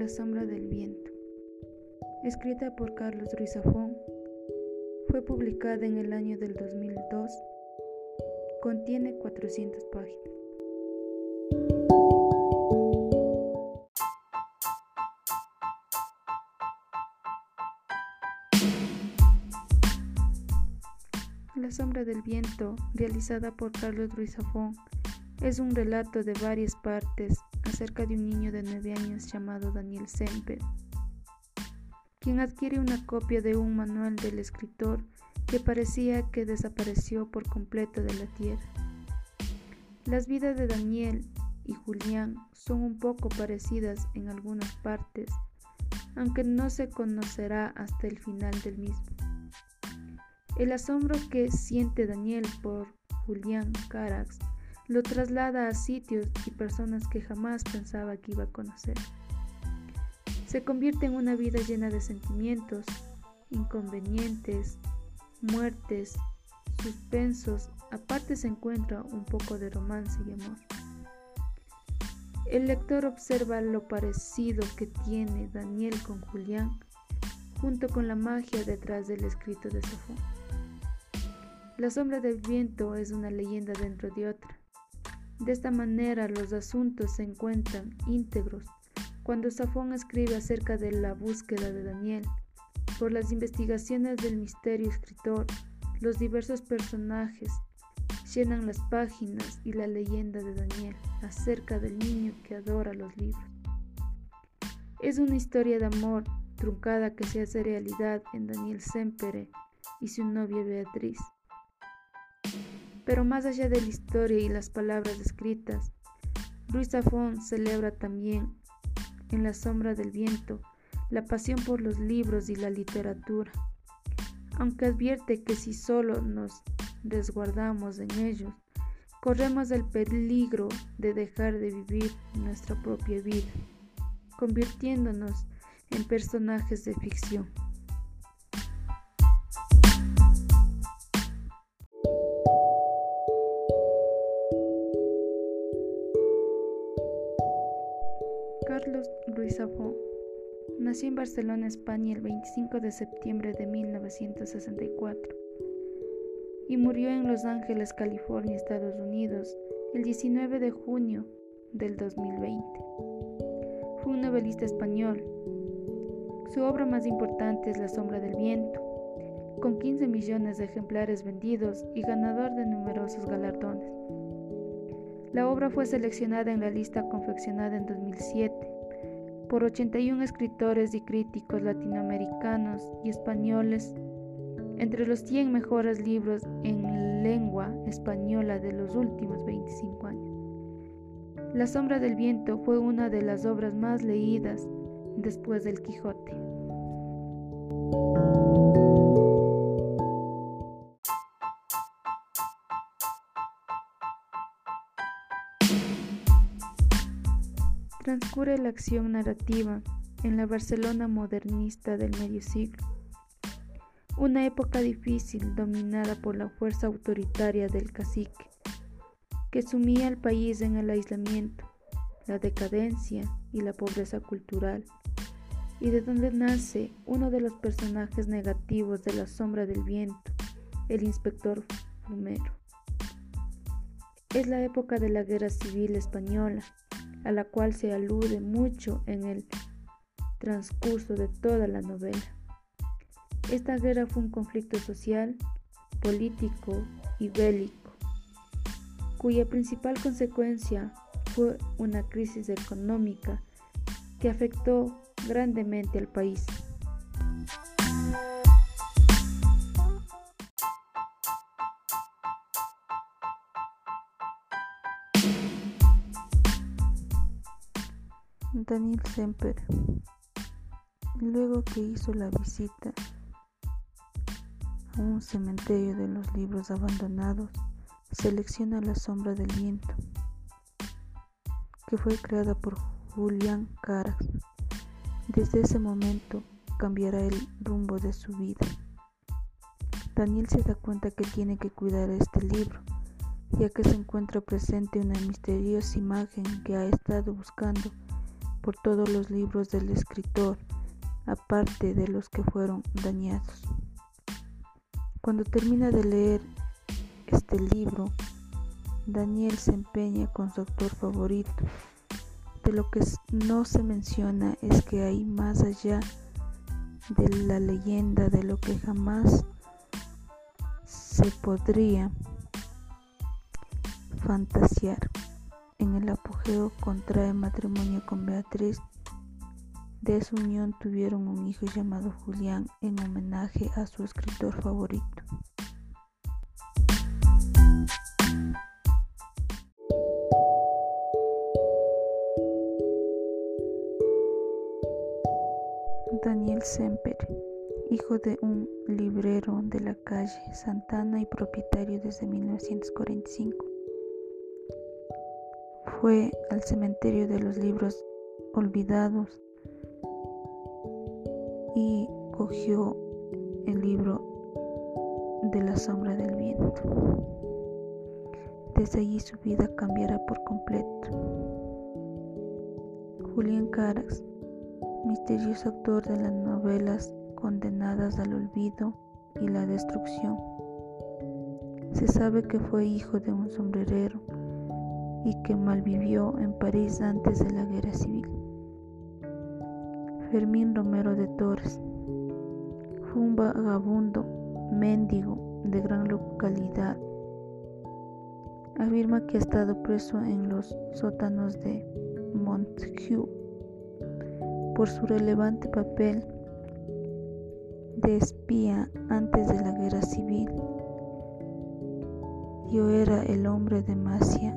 La sombra del viento. Escrita por Carlos Ruiz Zafón, fue publicada en el año del 2002. Contiene 400 páginas. La sombra del viento, realizada por Carlos Ruiz Zafón, es un relato de varias partes acerca de un niño de nueve años llamado Daniel Semper, quien adquiere una copia de un manual del escritor que parecía que desapareció por completo de la tierra. Las vidas de Daniel y Julián son un poco parecidas en algunas partes, aunque no se conocerá hasta el final del mismo. El asombro que siente Daniel por Julián Carax lo traslada a sitios y personas que jamás pensaba que iba a conocer. Se convierte en una vida llena de sentimientos, inconvenientes, muertes, suspensos, aparte se encuentra un poco de romance y amor. El lector observa lo parecido que tiene Daniel con Julián, junto con la magia detrás del escrito de Safón. La sombra del viento es una leyenda dentro de otra. De esta manera los asuntos se encuentran íntegros cuando Safón escribe acerca de la búsqueda de Daniel. Por las investigaciones del misterio escritor, los diversos personajes llenan las páginas y la leyenda de Daniel acerca del niño que adora los libros. Es una historia de amor truncada que se hace realidad en Daniel Sempere y su novia Beatriz. Pero más allá de la historia y las palabras escritas, Luis Zafón celebra también, en la sombra del viento, la pasión por los libros y la literatura, aunque advierte que si solo nos resguardamos en ellos, corremos el peligro de dejar de vivir nuestra propia vida, convirtiéndonos en personajes de ficción. Carlos Ruiz nació en Barcelona, España, el 25 de septiembre de 1964 y murió en Los Ángeles, California, Estados Unidos, el 19 de junio del 2020. Fue un novelista español. Su obra más importante es La sombra del viento, con 15 millones de ejemplares vendidos y ganador de numerosos galardones. La obra fue seleccionada en la lista confeccionada en 2007 por 81 escritores y críticos latinoamericanos y españoles entre los 100 mejores libros en lengua española de los últimos 25 años. La sombra del viento fue una de las obras más leídas después del Quijote. Transcurre la acción narrativa en la Barcelona modernista del medio siglo, una época difícil dominada por la fuerza autoritaria del cacique, que sumía al país en el aislamiento, la decadencia y la pobreza cultural, y de donde nace uno de los personajes negativos de la sombra del viento, el inspector Fumero. Es la época de la Guerra Civil Española, a la cual se alude mucho en el transcurso de toda la novela. Esta guerra fue un conflicto social, político y bélico, cuya principal consecuencia fue una crisis económica que afectó grandemente al país. Daniel Semper, luego que hizo la visita a un cementerio de los libros abandonados, selecciona La sombra del viento, que fue creada por Julián Caras. Desde ese momento cambiará el rumbo de su vida. Daniel se da cuenta que tiene que cuidar este libro, ya que se encuentra presente una misteriosa imagen que ha estado buscando por todos los libros del escritor, aparte de los que fueron dañados. Cuando termina de leer este libro, Daniel se empeña con su actor favorito. De lo que no se menciona es que hay más allá de la leyenda de lo que jamás se podría fantasear. En el apogeo contrae matrimonio con Beatriz. De su unión tuvieron un hijo llamado Julián en homenaje a su escritor favorito. Daniel Semper, hijo de un librero de la calle Santana y propietario desde 1945. Fue al cementerio de los libros olvidados y cogió el libro de la sombra del viento. Desde allí su vida cambiará por completo. Julián Caras misterioso autor de las novelas condenadas al olvido y la destrucción. Se sabe que fue hijo de un sombrerero y que malvivió en París antes de la guerra civil. Fermín Romero de Torres un vagabundo mendigo de gran localidad. Afirma que ha estado preso en los sótanos de Montjuic por su relevante papel de espía antes de la guerra civil. Yo era el hombre de Masia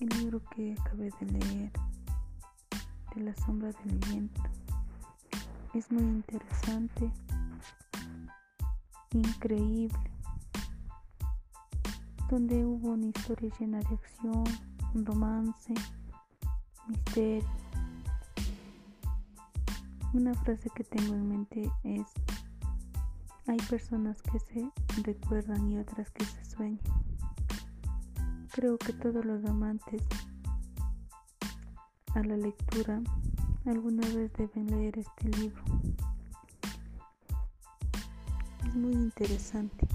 El libro que acabé de leer, de la sombra del viento, es muy interesante, increíble, donde hubo una historia llena de acción, un romance, misterio. Una frase que tengo en mente es, hay personas que se recuerdan y otras que se sueñan. Creo que todos los amantes a la lectura alguna vez deben leer este libro. Es muy interesante.